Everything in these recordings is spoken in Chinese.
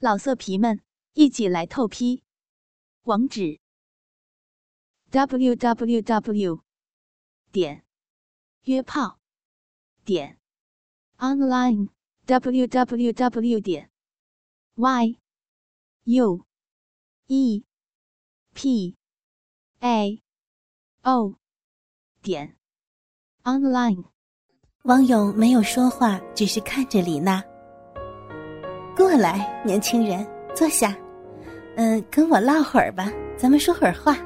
老色皮们，一起来透批！网址：w w w 点约炮点 online w w w 点 y u e p a o 点 online。网友没有说话，只是看着李娜。过来，年轻人，坐下。嗯，跟我唠会儿吧，咱们说会儿话。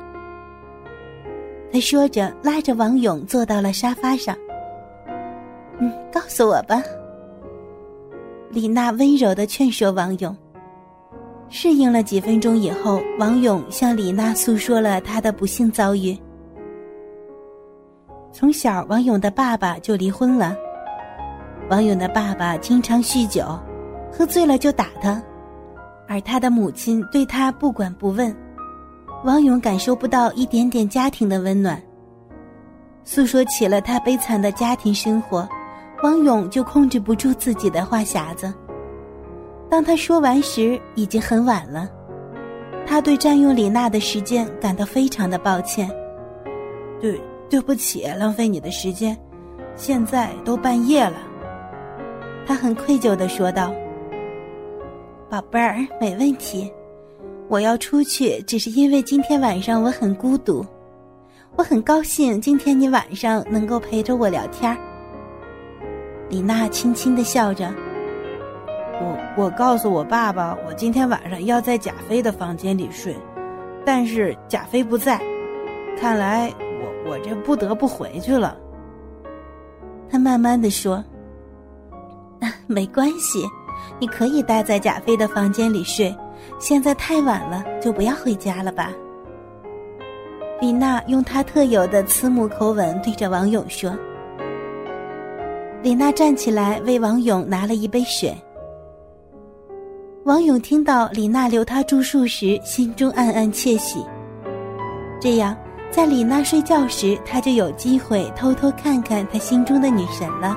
他说着，拉着王勇坐到了沙发上。嗯，告诉我吧。李娜温柔的劝说王勇。适应了几分钟以后，王勇向李娜诉说了他的不幸遭遇。从小，王勇的爸爸就离婚了。王勇的爸爸经常酗酒。喝醉了就打他，而他的母亲对他不管不问，王勇感受不到一点点家庭的温暖。诉说起了他悲惨的家庭生活，王勇就控制不住自己的话匣子。当他说完时，已经很晚了。他对占用李娜的时间感到非常的抱歉。对，对不起，浪费你的时间。现在都半夜了，他很愧疚的说道。宝贝儿，没问题。我要出去，只是因为今天晚上我很孤独。我很高兴今天你晚上能够陪着我聊天。李娜轻轻的笑着。我我告诉我爸爸，我今天晚上要在贾飞的房间里睡，但是贾飞不在，看来我我这不得不回去了。他慢慢的说：“ 没关系。”你可以待在贾飞的房间里睡，现在太晚了，就不要回家了吧。李娜用她特有的慈母口吻对着王勇说。李娜站起来为王勇拿了一杯水。王勇听到李娜留他住宿时，心中暗暗窃喜。这样，在李娜睡觉时，他就有机会偷偷看看他心中的女神了。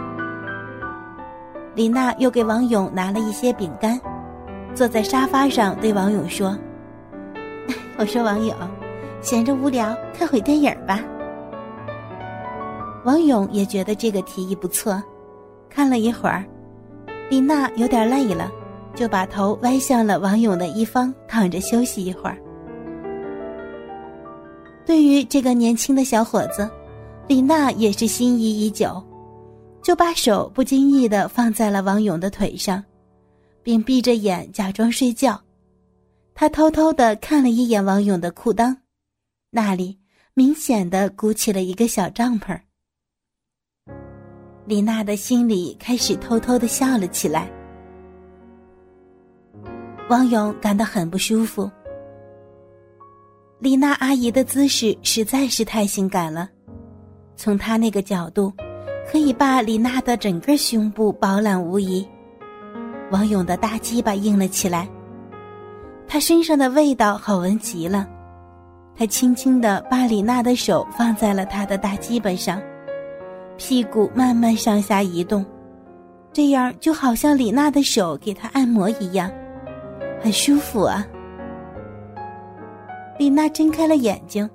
李娜又给王勇拿了一些饼干，坐在沙发上对王勇说：“ 我说王勇，闲着无聊看会电影吧。”王勇也觉得这个提议不错，看了一会儿，李娜有点累了，就把头歪向了王勇的一方，躺着休息一会儿。对于这个年轻的小伙子，李娜也是心仪已久。就把手不经意的放在了王勇的腿上，并闭着眼假装睡觉。他偷偷的看了一眼王勇的裤裆，那里明显的鼓起了一个小帐篷。李娜的心里开始偷偷的笑了起来。王勇感到很不舒服。李娜阿姨的姿势实在是太性感了，从她那个角度。可以把李娜的整个胸部饱览无遗，王勇的大鸡巴硬了起来，他身上的味道好闻极了，他轻轻的把李娜的手放在了他的大鸡巴上，屁股慢慢上下移动，这样就好像李娜的手给他按摩一样，很舒服啊。李娜睁开了眼睛，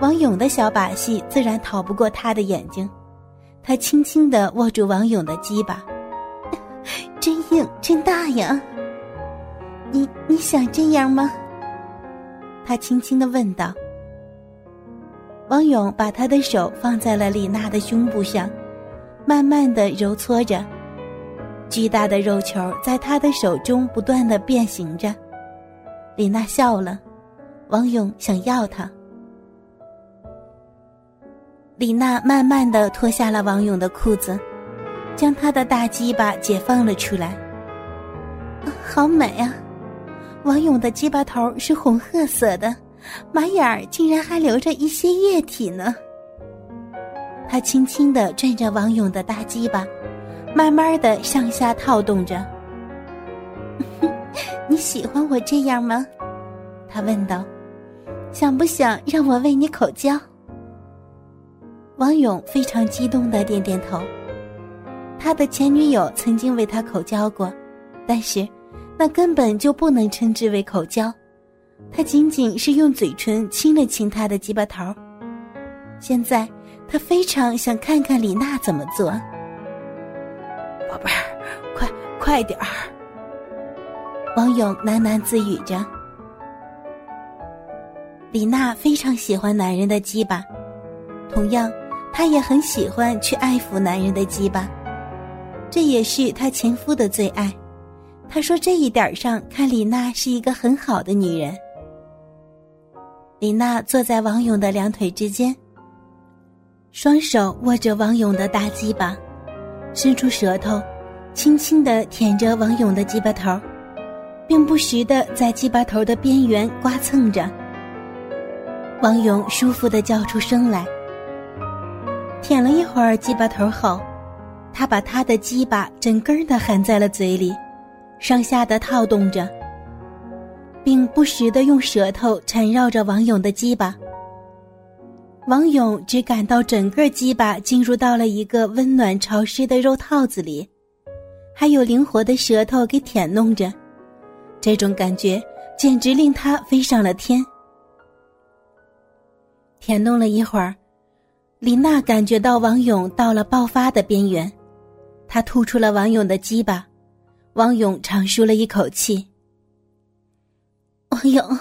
王勇的小把戏自然逃不过他的眼睛。他轻轻的握住王勇的鸡巴，真硬，真大呀！你你想这样吗？他轻轻的问道。王勇把他的手放在了李娜的胸部上，慢慢的揉搓着，巨大的肉球在他的手中不断的变形着。李娜笑了，王勇想要她。李娜慢慢的脱下了王勇的裤子，将他的大鸡巴解放了出来。好美啊！王勇的鸡巴头是红褐色的，马眼儿竟然还流着一些液体呢。他轻轻的转着王勇的大鸡巴，慢慢的上下套动着。你喜欢我这样吗？他问道。想不想让我为你口交？王勇非常激动的点点头。他的前女友曾经为他口交过，但是，那根本就不能称之为口交，他仅仅是用嘴唇亲了亲他的鸡巴头。现在他非常想看看李娜怎么做。宝贝儿，快快点儿！王勇喃喃自语着。李娜非常喜欢男人的鸡巴，同样，她也很喜欢去爱抚男人的鸡巴，这也是她前夫的最爱。他说这一点上看李娜是一个很好的女人。李娜坐在王勇的两腿之间，双手握着王勇的大鸡巴，伸出舌头，轻轻的舔着王勇的鸡巴头，并不时的在鸡巴头的边缘刮蹭着。王勇舒服的叫出声来。舔了一会儿鸡巴头后，他把他的鸡巴整根的含在了嘴里。上下的套动着，并不时的用舌头缠绕着王勇的鸡巴。王勇只感到整个鸡巴进入到了一个温暖潮湿的肉套子里，还有灵活的舌头给舔弄着，这种感觉简直令他飞上了天。舔弄了一会儿，李娜感觉到王勇到了爆发的边缘，她吐出了王勇的鸡巴。王勇长舒了一口气。王勇，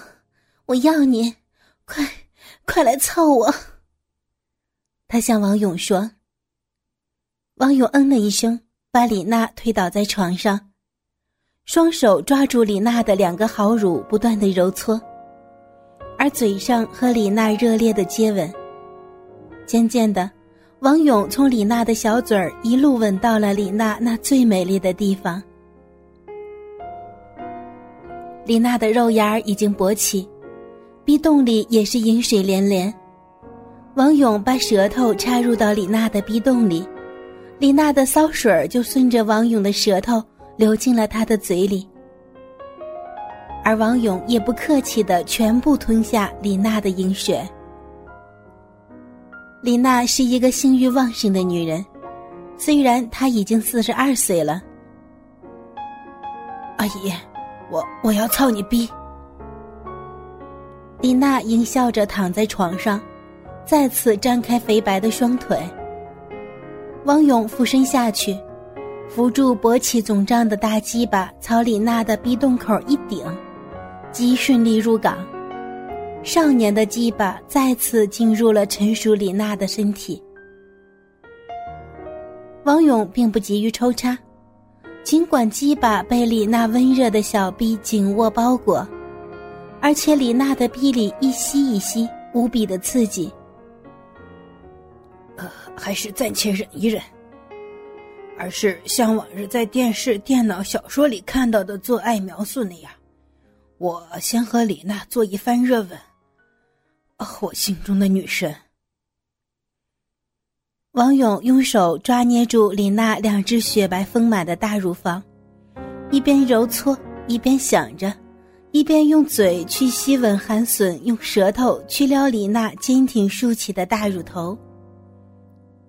我要你，快，快来操我。他向王勇说。王勇嗯了一声，把李娜推倒在床上，双手抓住李娜的两个好乳，不断的揉搓，而嘴上和李娜热烈的接吻。渐渐的，王勇从李娜的小嘴儿一路吻到了李娜那最美丽的地方。李娜的肉芽已经勃起，逼洞里也是饮水连连。王勇把舌头插入到李娜的逼洞里，李娜的骚水就顺着王勇的舌头流进了他的嘴里，而王勇也不客气的全部吞下李娜的饮水。李娜是一个性欲旺盛的女人，虽然她已经四十二岁了。阿姨。我我要操你逼！李娜阴笑着躺在床上，再次张开肥白的双腿。王勇俯身下去，扶住勃起肿胀的大鸡巴，朝李娜的逼洞口一顶，鸡顺利入港。少年的鸡巴再次进入了成熟李娜的身体。王勇并不急于抽插。尽管鸡巴被李娜温热的小臂紧握包裹，而且李娜的臂里一吸一吸，无比的刺激。呃，还是暂且忍一忍，而是像往日在电视、电脑、小说里看到的做爱描述那样，我先和李娜做一番热吻。我心中的女神。王勇用手抓捏住李娜两只雪白丰满的大乳房，一边揉搓一边想着，一边用嘴去吸吻寒笋，用舌头去撩李娜坚挺竖起的大乳头，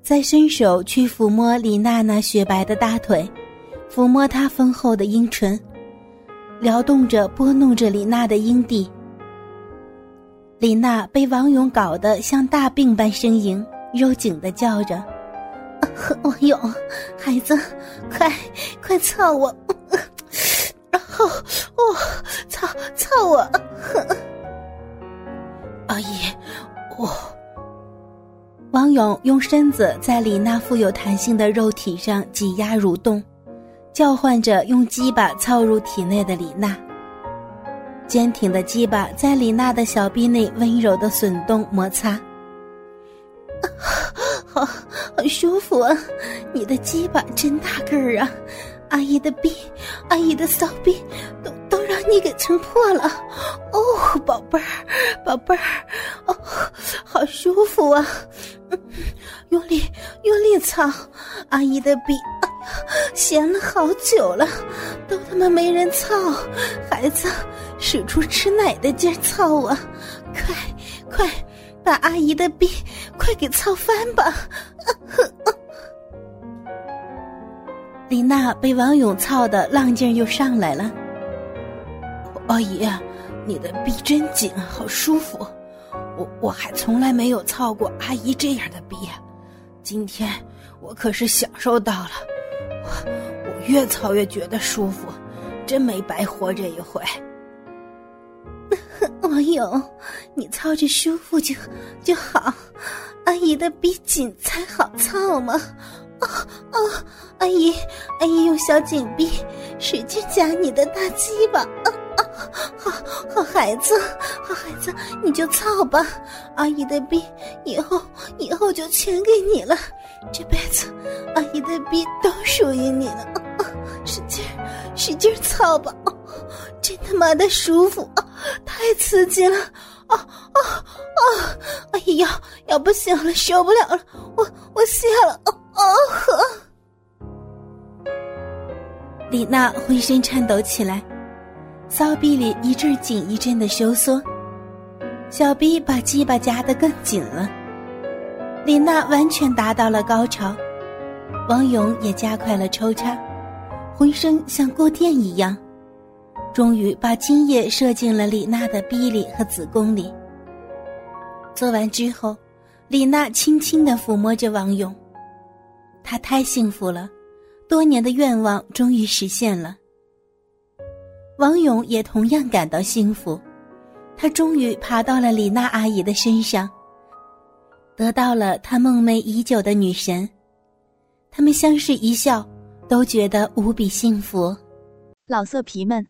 再伸手去抚摸李娜那雪白的大腿，抚摸她丰厚的阴唇，撩动着拨弄着李娜的阴蒂。李娜被王勇搞得像大病般呻吟。肉紧的叫着：“ 王勇，孩子，快快操我！然后哦，操操我！” 阿姨，我……王勇用身子在李娜富有弹性的肉体上挤压蠕动，叫唤着用鸡巴操入体内的李娜。坚挺的鸡巴在李娜的小臂内温柔的耸动摩擦。好，好舒服啊！你的鸡巴真大个儿啊！阿姨的臂，阿姨的骚臂，都都让你给撑破了。哦，宝贝儿，宝贝儿，哦，好舒服啊！用力，用力操！阿姨的臂，闲了好久了，都他妈没人操。孩子，使出吃奶的劲儿操啊！快，快！把阿姨的逼快给操翻吧！李娜被王勇操的浪劲又上来了，阿姨，你的逼真紧，好舒服。我我还从来没有操过阿姨这样的逼，今天我可是享受到了。我我越操越觉得舒服，真没白活这一回。王勇，你操着舒服就就好，阿姨的逼紧才好操嘛。啊啊！阿姨，阿姨用小紧逼使劲夹你的大鸡巴。啊啊！好好孩子，好孩子，你就操吧。阿姨的逼以后以后就全给你了，这辈子阿姨的逼都属于你了。啊使劲使劲操吧！真他妈的舒服啊！太刺激了！啊啊啊！哎呀，要不行了，受不了了，我我谢了！啊啊！李娜浑身颤抖起来，骚逼里一阵紧一阵的收缩，小逼把鸡巴夹得更紧了。李娜完全达到了高潮，王勇也加快了抽插，浑身像过电一样。终于把精液射进了李娜的逼里和子宫里。做完之后，李娜轻轻的抚摸着王勇，她太幸福了，多年的愿望终于实现了。王勇也同样感到幸福，他终于爬到了李娜阿姨的身上，得到了他梦寐已久的女神。他们相视一笑，都觉得无比幸福。老色皮们。